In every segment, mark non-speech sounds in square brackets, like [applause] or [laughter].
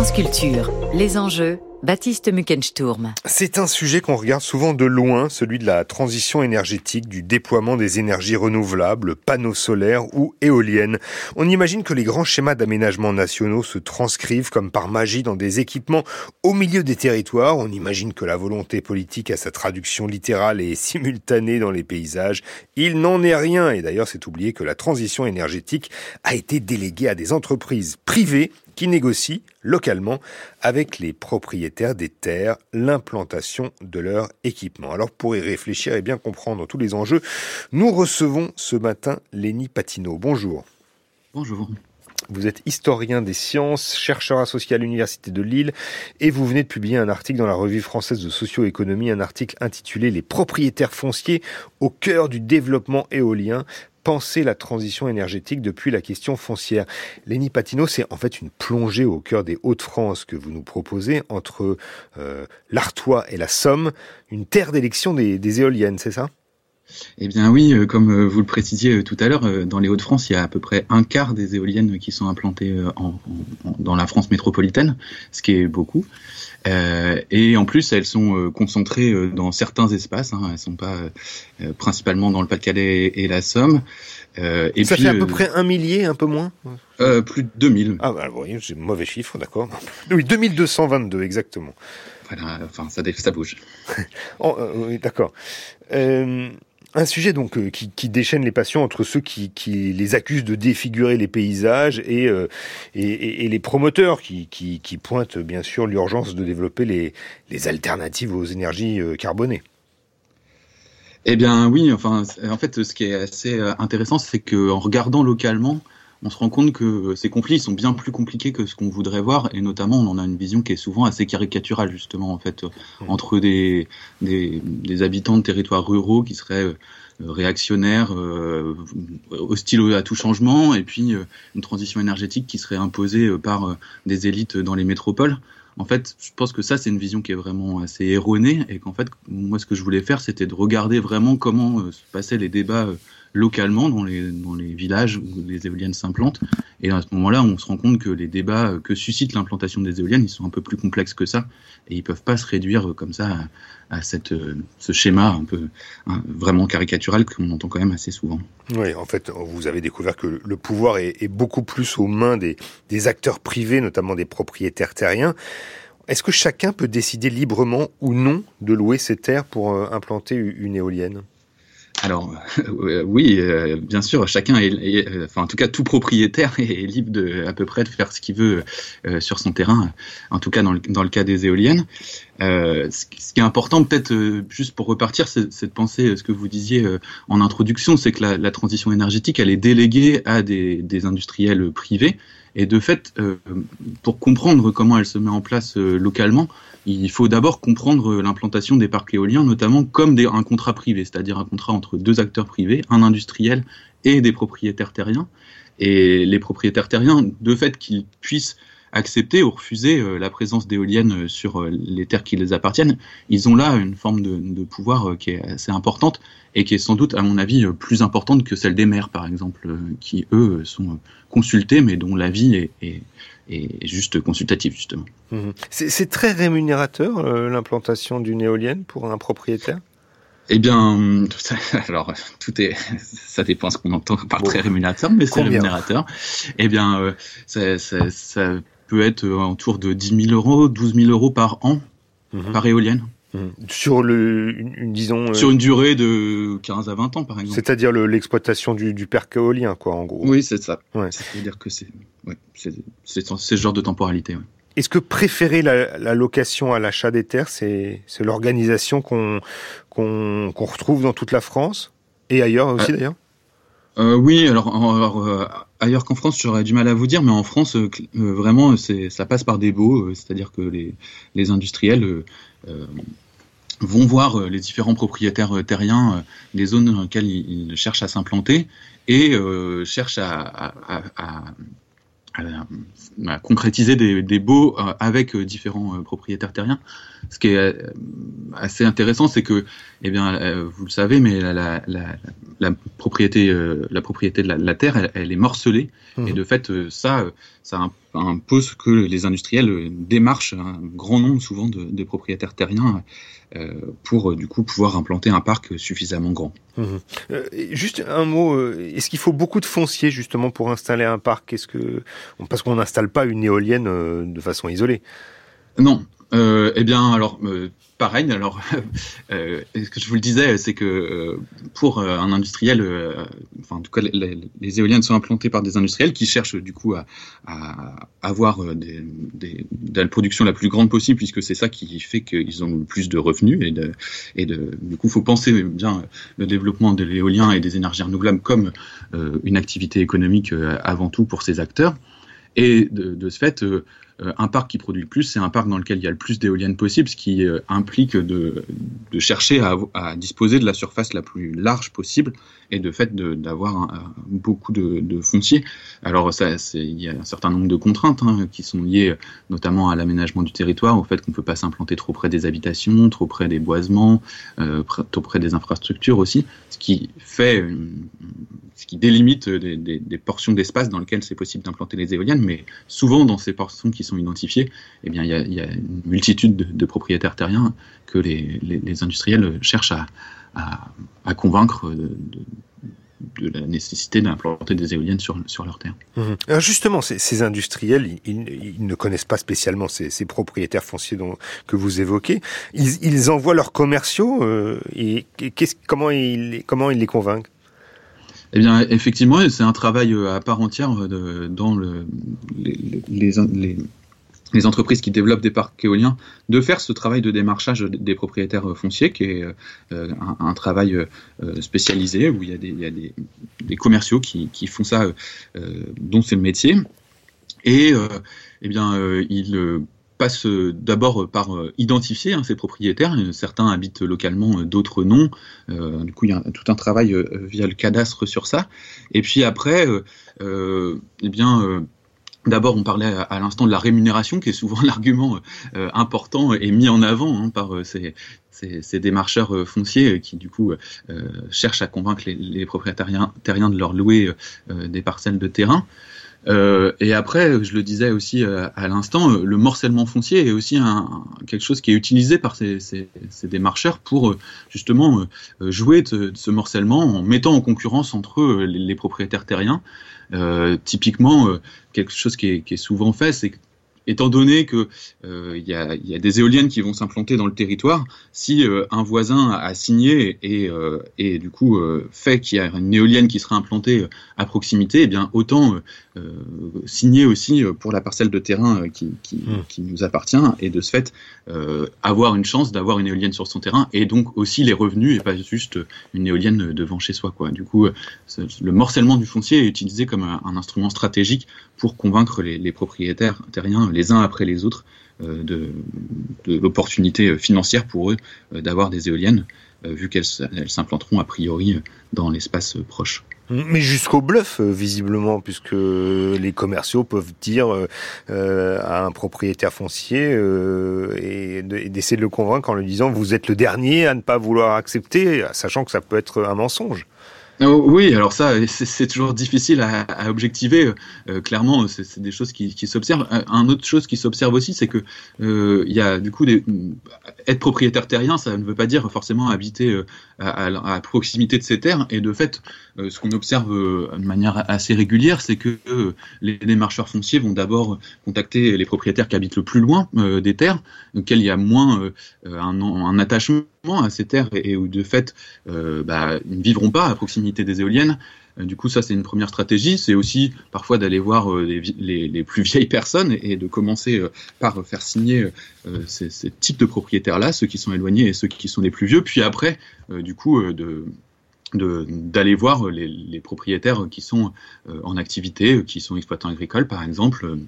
France Culture, les enjeux, Baptiste Muckensturm. C'est un sujet qu'on regarde souvent de loin, celui de la transition énergétique, du déploiement des énergies renouvelables, panneaux solaires ou éoliennes. On imagine que les grands schémas d'aménagement nationaux se transcrivent comme par magie dans des équipements au milieu des territoires. On imagine que la volonté politique a sa traduction littérale et [laughs] simultanée dans les paysages. Il n'en est rien. Et d'ailleurs, c'est oublié que la transition énergétique a été déléguée à des entreprises privées qui négocient localement avec les propriétaires des terres l'implantation de leur équipement. Alors pour y réfléchir et bien comprendre tous les enjeux, nous recevons ce matin Lénie Patineau. Bonjour. Bonjour. Vous êtes historien des sciences, chercheur associé à l'Université de Lille et vous venez de publier un article dans la revue française de socio-économie, un article intitulé Les propriétaires fonciers au cœur du développement éolien penser la transition énergétique depuis la question foncière. Léni Patino, c'est en fait une plongée au cœur des Hauts-de-France que vous nous proposez entre euh, l'Artois et la Somme, une terre d'élection des, éoliennes, c'est ça? Eh bien oui, euh, comme euh, vous le précisiez tout à l'heure, dans les Hauts-de-France, il y a à peu près un quart des éoliennes qui sont implantées dans la France métropolitaine, ce qui est beaucoup. Euh, et en plus, elles sont euh, concentrées euh, dans certains espaces. Hein, elles sont pas principalement dans le Pas-de-Calais et, la Somme. et ça fait à peu près un millier, un peu moins? Plus de 2000. Ah bah, voyez, j'ai mauvais chiffre, d'accord. [laughs] Oui, 2222 exactement. Voilà, enfin ça, ça bouge. [laughs] oh, oui, d'accord. Euh, un sujet donc euh, qui, qui, déchaîne les passions entre ceux qui, qui, les accusent de défigurer les paysages et, euh, et, et, les promoteurs qui, qui, pointent bien sûr l'urgence de développer les, les, alternatives aux énergies euh, carbonées. Eh bien oui, enfin en fait ce qui est assez intéressant c'est qu'en regardant localement, on se rend compte que ces conflits sont bien plus compliqués que ce qu'on voudrait voir, et notamment on en a une vision qui est souvent assez caricaturale justement en fait mmh. entre des, des, des habitants de territoires ruraux qui seraient euh, réactionnaires, euh, hostiles à tout changement, et puis euh, une transition énergétique qui serait imposée par des élites dans les métropoles. En fait, je pense que ça, c'est une vision qui est vraiment assez erronée, et qu'en fait, moi, ce que je voulais faire, c'était de regarder vraiment comment se passaient les débats localement dans les, villages où les éoliennes s'implantent. Et à ce moment-là, on se rend compte que les débats que suscite l'implantation des éoliennes, ils sont un peu plus complexes que ça. Et ils peuvent pas se réduire comme ça à, cette, ce schéma un peu hein, vraiment caricatural qu'on entend quand même assez souvent. Oui, en fait, vous avez découvert que le pouvoir est, beaucoup plus aux mains des, acteurs privés, notamment des propriétaires terriens. Est-ce que chacun peut décider librement ou non de louer ses terres pour euh, implanter une éolienne? Alors [laughs] euh, oui, euh, bien sûr, chacun est, euh, enfin en tout cas tout propriétaire [laughs] est, libre de à peu près de faire ce qu'il veut sur son terrain. En tout cas dans le, dans le cas des éoliennes, ce, qui est important peut-être juste pour repartir, c'est de penser ce que vous disiez en introduction, c'est que la, transition énergétique elle est déléguée à des, industriels privés et de fait, pour comprendre comment elle se met en place localement, il faut d'abord comprendre l'implantation des parcs éoliens, notamment comme un contrat privé, c'est-à-dire un contrat entre deux acteurs privés, un industriel et des propriétaires terriens. Et les propriétaires terriens, de fait qu'ils puissent accepter ou refuser euh, la présence d'éoliennes sur euh, les terres qui les appartiennent, ils ont là une forme de, pouvoir euh, qui est assez importante et qui est sans doute, à mon avis, plus importante que celle des maires, par exemple, qui, eux, sont consultés, mais dont l'avis est, est, juste consultatif, justement. Mmh. C'est très rémunérateur, l'implantation d'une éolienne pour un propriétaire? Eh bien, [laughs] alors tout est, [laughs] ça dépend ce qu'on entend par très rémunérateur, mais c'est rémunérateur. Eh bien, ça, ça, ça, peut être autour de 10 000 euros, 12 000 euros par an, mhm. par éolienne. Mhm. Sur le, une, disons. Euh, Sur une durée de 15 à 20 ans, par exemple. C'est-à-dire l'exploitation du, du parc éolien, quoi, en gros. Oui, c'est ça. Ouais. C'est-à-dire que c'est, ouais, c'est, ce genre de temporalité. Ouais. Est-ce que préférer la, la location à l'achat des terres, c'est, l'organisation qu'on, qu'on, qu'on retrouve dans toute la France et ailleurs aussi, euh, d'ailleurs? Euh, oui, alors, alors euh, ailleurs qu'en France, j'aurais du mal à vous dire, mais en France, euh, vraiment, ça passe par des baux, c'est-à-dire que les, industriels vont voir les différents propriétaires terriens des zones dans lesquelles ils, cherchent à s'implanter et cherchent à concrétiser des, des baux avec différents propriétaires terriens. Ce qui est assez intéressant, c'est que, eh bien, vous le savez, mais la, la, la, la propriété, la propriété de la, terre, elle, elle est morcelée, mmh. et de fait, ça, ça impose que les industriels démarchent un grand nombre souvent de, des propriétaires terriens euh, pour du coup pouvoir implanter un parc suffisamment grand. Mmh. Euh, juste un mot, euh, est-ce qu'il faut beaucoup de foncier justement pour installer un parc? Est-ce que parce qu'on n'installe pas une éolienne de façon isolée? Non, euh, eh bien, alors, euh, pareil. Alors, [laughs] euh, ce que je vous le disais, c'est que euh, pour un industriel, enfin, en tout cas, les, éoliennes sont implantées par des industriels qui cherchent du coup à, avoir des, des, de la production la plus grande possible, puisque c'est ça qui fait qu'ils ont le plus de revenus et de, et de, du coup, faut penser bien le développement de l'éolien et des énergies renouvelables comme une activité économique avant tout pour ces acteurs. Et de, ce fait, euh, un parc qui produit le plus, c'est un parc dans lequel il y a le plus d'éoliennes possible, ce qui euh, implique de, chercher à, disposer de la surface la plus large possible et de fait d'avoir beaucoup de, de, foncier. Alors il y a un certain nombre de contraintes hein, qui sont liées notamment à l'aménagement du territoire, au fait qu'on ne peut pas s'implanter trop près des habitations, trop près des boisements, euh, trop près des infrastructures aussi, ce qui fait, ce qui délimite des, des, portions d'espace dans lesquelles c'est possible d'implanter les éoliennes, mais souvent dans ces portions qui sont identifiées, eh bien il y a, une multitude de, propriétaires terriens que les, industriels cherchent à, convaincre de, la nécessité d'implanter des éoliennes sur, sur leur terre. Mmh. Justement, ces, industriels, ils, ne connaissent pas spécialement ces, propriétaires fonciers que vous évoquez. Ils, envoient leurs commerciaux euh, et, et comment, ils, comment ils les convainquent? Eh bien, effectivement, c'est un travail à part entière de, dans le, les, les, les, entreprises qui développent des parcs éoliens de faire ce travail de démarchage des propriétaires fonciers, qui est euh, un, un, travail euh, spécialisé où il y a des, il y a des, des commerciaux qui, qui, font ça, euh, dont c'est le métier. Et eh bien, ils passe d'abord par identifier hein, ces propriétaires. Certains habitent localement, d'autres non. Euh, du coup, il y a tout un travail euh, via le cadastre sur ça. Et puis après, euh, eh bien D'abord, on parlait à, l'instant de la rémunération, qui est souvent [laughs] l'argument euh, important et mis en avant hein, par euh, ces, démarcheurs euh, fonciers qui, du coup, cherchent à convaincre les propriétaires terriens de leur louer des parcelles de terrain. Euh, et après, je le disais aussi euh, à l'instant, le morcellement foncier est aussi quelque chose qui est utilisé par ces, démarcheurs pour justement jouer de, ce morcellement en mettant en concurrence entre eux les, propriétaires terriens. Euh, typiquement, euh, quelque chose qui est, qui est souvent fait, c'est étant donné que euh, y, a, y, a, des éoliennes qui vont s'implanter dans le territoire, si euh, un voisin a signé et, euh, et du coup fait qu'il y a une éolienne qui sera implantée à proximité, eh bien autant signer aussi pour la parcelle de terrain qui, qui, mmh. qui, nous appartient et de ce fait avoir une chance d'avoir une éolienne sur son terrain et donc aussi les revenus et pas juste une éolienne devant chez soi. Quoi. Du coup, le morcellement du foncier est utilisé comme un, un instrument stratégique pour convaincre les, les propriétaires terriens, les uns après les autres, euh, de, l'opportunité financière pour eux euh, d'avoir des éoliennes, euh, vu qu'elles s'implanteront a priori dans l'espace proche. Mais jusqu'au bluff, visiblement, puisque les commerciaux peuvent dire à un propriétaire foncier et d'essayer de le convaincre en lui disant vous êtes le dernier à ne pas vouloir accepter, sachant que ça peut être un mensonge. Oh, oui, alors ça, c'est toujours difficile à, objectiver. Euh, clairement, c'est des choses qui, s'observent. Un autre chose qui s'observe aussi, c'est que euh, il y a du coup des, être propriétaire terrien, ça ne veut pas dire forcément habiter euh, à, à, proximité de ces terres. Et de fait, euh, ce qu'on observe euh, de manière assez régulière, c'est que euh, les démarcheurs fonciers vont d'abord contacter les propriétaires qui habitent le plus loin des terres, auxquels il y a moins un, un attachement à ces terres et, où de fait euh, bah, ils ne vivront pas à proximité des éoliennes. Euh, du coup, ça c'est une première stratégie. C'est aussi parfois d'aller voir euh, les, plus [laughs] vieilles personnes et, de commencer par faire signer ces, types de propriétaires-là, ceux qui sont éloignés et ceux qui sont les plus vieux. Puis après, du coup, d'aller voir les, propriétaires qui sont en activité, qui sont exploitants agricoles par exemple,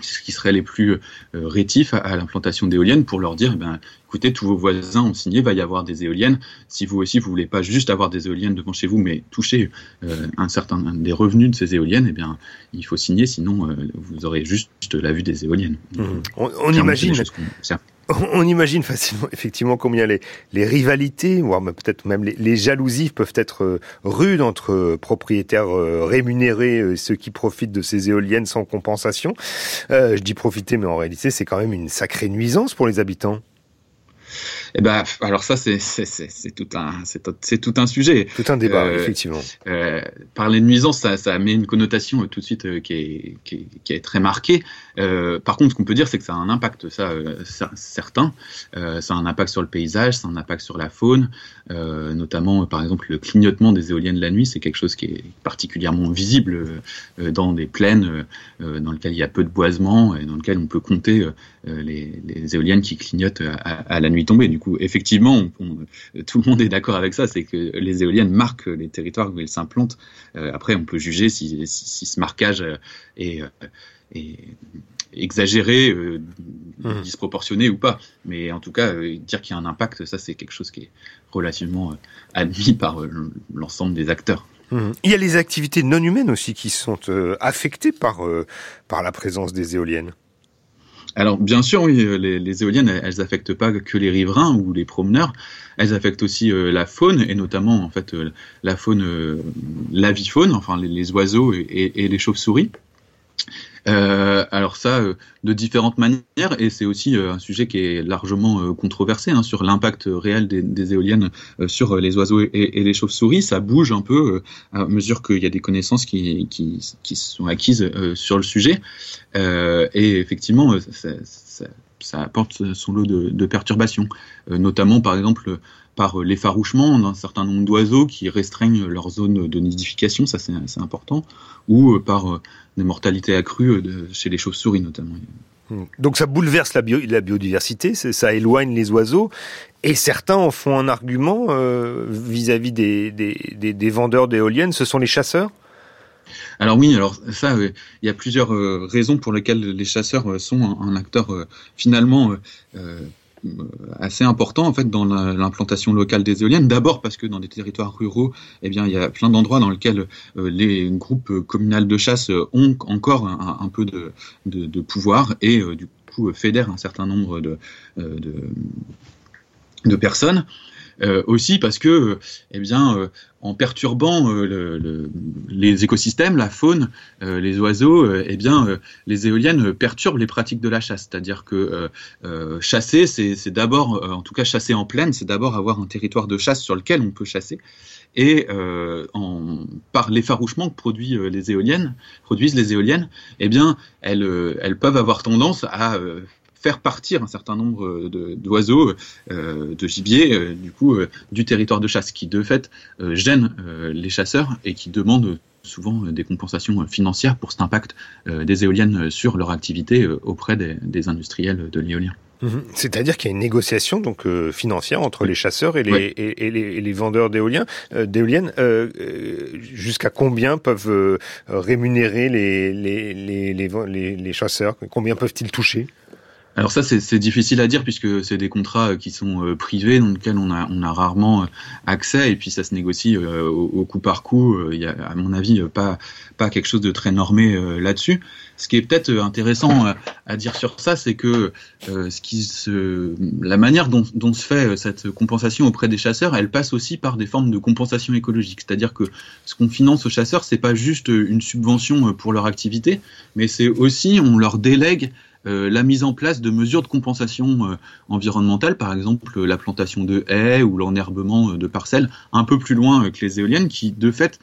qui seraient les plus euh, rétifs à, à l'implantation d'éoliennes pour leur dire, eh ben, écoutez, tous vos voisins ont signé, va y avoir des éoliennes. Si vous aussi, vous voulez pas juste avoir des éoliennes devant chez vous, mais toucher un certain des revenus de ces éoliennes, eh bien, il faut signer, sinon vous aurez juste la vue des éoliennes. Mmh. On, imagine. On imagine facilement, [laughs] effectivement, combien les, les rivalités, voire peut-être même les, jalousies peuvent être euh, rudes entre euh, propriétaires euh, rémunérés, ceux qui profitent de ces éoliennes sans compensation. je dis profiter, mais en réalité, c'est quand même une sacrée nuisance pour les habitants. Eh ben, alors ça, c'est tout un c'est tout un sujet. Tout un débat, euh, effectivement. Euh, parler de nuisance, ça, ça met une connotation euh, tout de suite qui, est, qui, qui, est, très marquée. Euh, par contre, ce qu'on peut dire, c'est que ça a un impact, ça, ça certain. ça a un impact sur le paysage, ça a un impact sur la faune, notamment, par exemple, le clignotement des éoliennes la nuit, c'est quelque chose qui est particulièrement visible dans des plaines dans lesquelles il y a peu de boisement et dans lesquelles on peut compter les, éoliennes qui clignotent à, la nuit tombée. Du coup, effectivement, tout le monde est d'accord avec ça, c'est que les éoliennes marquent les territoires où elles s'implantent. Euh, après, on peut juger si, ce marquage est, exagéré, euh, mmh. disproportionné ou pas. Mais en tout cas, euh, dire qu'il y a un impact, ça c'est quelque chose qui est relativement admis par l'ensemble des acteurs. Mmh. Il y a les activités non humaines aussi qui sont affectées par, par la présence des éoliennes. Alors bien sûr, oui, euh, les, éoliennes, elles, affectent pas que les riverains ou les promeneurs, elles affectent aussi euh, la faune et notamment en fait euh, la faune, l'avifaune, enfin les, oiseaux et les chauves-souris. Euh, alors ça, euh, de différentes manières, et c'est aussi euh, un sujet qui est largement controversé hein, sur l'impact réel des, éoliennes sur les oiseaux et, les chauves-souris. Ça bouge un peu à mesure qu'il y a des connaissances qui, qui, sont acquises sur le sujet. et effectivement, ça, apporte son lot de perturbations, notamment par exemple par l'effarouchement d'un certain nombre d'oiseaux qui restreignent leur zone de nidification, ça c'est important, ou par des mortalités accrues de, chez les chauves-souris notamment. Hmm. Donc ça bouleverse la, la biodiversité, ça éloigne les oiseaux, et certains en font un argument euh, vis-à-vis des, des, vendeurs d'éoliennes, ce sont les chasseurs? Alors oui, alors ça, euh, il y a plusieurs euh, raisons pour lesquelles les chasseurs sont un, acteur finalement euh, assez important en fait dans l'implantation locale des éoliennes. D'abord parce que dans des territoires ruraux, eh bien il y a plein d'endroits dans lesquels euh, les groupes communaux de chasse ont encore un, peu de, pouvoir et euh, du coup fédèrent un certain nombre de personnes. Euh, aussi parce que, eh bien, euh, en perturbant euh, le, les écosystèmes, la faune, les oiseaux, eh bien, les éoliennes perturbent les pratiques de la chasse. C'est-à-dire que chasser, c'est d'abord, en tout cas chasser en plaine, c'est d'abord avoir un territoire de chasse sur lequel on peut chasser. Et en, par l'effarouchement que produit, les éoliennes, produisent les éoliennes, eh bien, elles, elles peuvent avoir tendance à faire partir un certain nombre d'oiseaux, euh, de gibier, euh, du coup, euh, du territoire de chasse, qui de fait gêne les chasseurs et qui demandent souvent des compensations financières pour cet impact des éoliennes sur leur activité auprès des, industriels de l'éolien. Mhm. C'est-à-dire qu'il y a une négociation donc financière entre les chasseurs et les, et, les, vendeurs d'éoliennes. d'éoliennes Jusqu'à combien peuvent rémunérer les, les, les, chasseurs? Combien peuvent-ils toucher? Alors ça, c'est difficile à dire puisque c'est des contrats euh, qui sont euh, privés, dans lesquels on a, on a rarement euh, accès, et puis ça se négocie au, coup par coup. Il y a, à mon avis, pas, pas quelque chose de très normé là-dessus. Ce qui est peut-être intéressant à dire sur ça, c'est que ce qui se, la manière dont, dont se fait cette compensation auprès des chasseurs, elle passe aussi par des formes de compensation écologique. C'est-à-dire que ce qu'on finance aux chasseurs, c'est pas juste une subvention pour leur activité, mais c'est aussi on leur délègue la mise en place de mesures de compensation euh, environnementale, par exemple la plantation de haies ou l'enherbement euh, de parcelles un peu plus loin que les éoliennes, qui de fait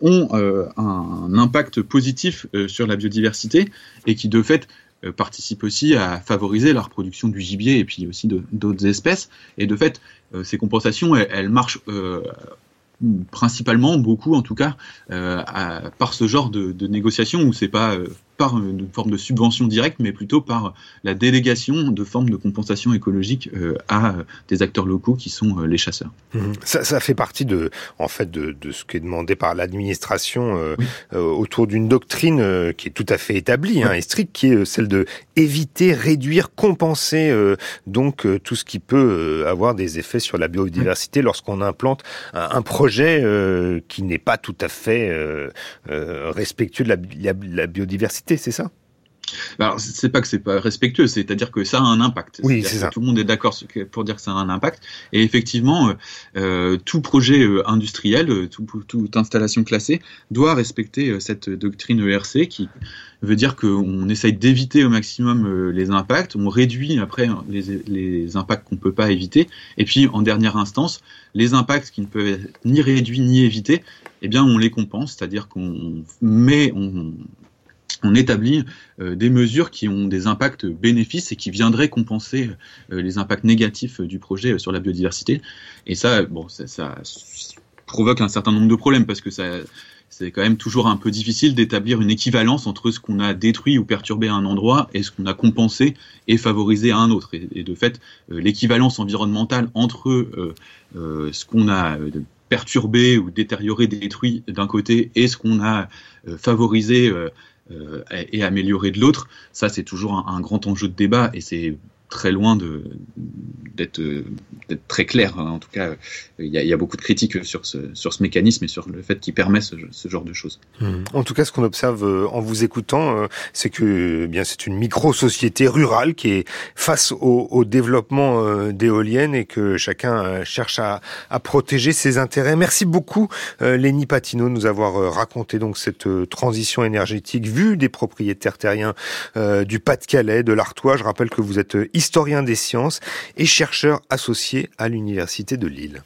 ont un, impact positif sur la biodiversité et qui de fait participent aussi à favoriser la reproduction du gibier et puis aussi d'autres espèces. Et de fait, ces compensations, elles, marchent principalement, beaucoup en tout cas, par ce genre de, de négociation où c'est pas par une forme de subvention directe, mais plutôt par la délégation de formes de compensation écologique euh, à des acteurs locaux qui sont les chasseurs. Mmh. Ça, ça, fait partie de, en fait, de, de ce qui est demandé par l'administration autour d'une doctrine qui est tout à fait établie hein, et stricte, qui est celle de éviter, réduire, compenser donc tout ce qui peut avoir des effets sur la biodiversité lorsqu'on implante un, projet qui n'est pas tout à fait respectueux de la, biodiversité, c'est ça? Alors, c'est pas que c'est pas respectueux, c'est-à-dire que ça a un impact. Oui, c'est ça. Tout le monde est d'accord pour dire que ça a un impact. Et effectivement, euh, euh, tout projet euh, industriel, toute installation classée, doit respecter cette doctrine ERC qui veut dire qu'on essaye d'éviter au maximum les impacts, on réduit après les, les impacts qu'on peut pas éviter, et puis en dernière instance, les impacts qui ne peuvent être ni réduits ni évités, eh bien on les compense, c'est-à-dire qu'on met, on, on établit euh, des mesures qui ont des impacts bénéfices et qui viendraient compenser euh, les impacts négatifs du projet euh, sur la biodiversité. Et ça, bon, ça, provoque un certain nombre de problèmes parce que c'est quand même toujours un peu difficile d'établir une équivalence entre ce qu'on a détruit ou perturbé à un endroit et ce qu'on a compensé et favorisé à un autre. Et, de fait, l'équivalence environnementale entre ce qu'on a perturbé ou détérioré, détruit d'un côté et ce qu'on a favorisé et améliorer de l'autre, ça c'est toujours un, un, grand enjeu de débat et c'est très loin d'être très clair. Hein. En tout cas, il y, a, beaucoup de critiques sur ce, mécanisme et sur le fait qu'il permet ce, genre de choses. Mmh. En tout cas, ce qu'on observe euh, en vous écoutant, euh, c'est que eh c'est une micro-société rurale qui est face au, développement euh, d'éoliennes et que chacun cherche à, protéger ses intérêts. Merci beaucoup, Lénie Patino, de nous avoir raconté donc cette transition énergétique vue des propriétaires terriens du Pas-de-Calais, de l'Artois. Je rappelle que vous êtes historien des sciences et chercheur associé à l'Université de Lille.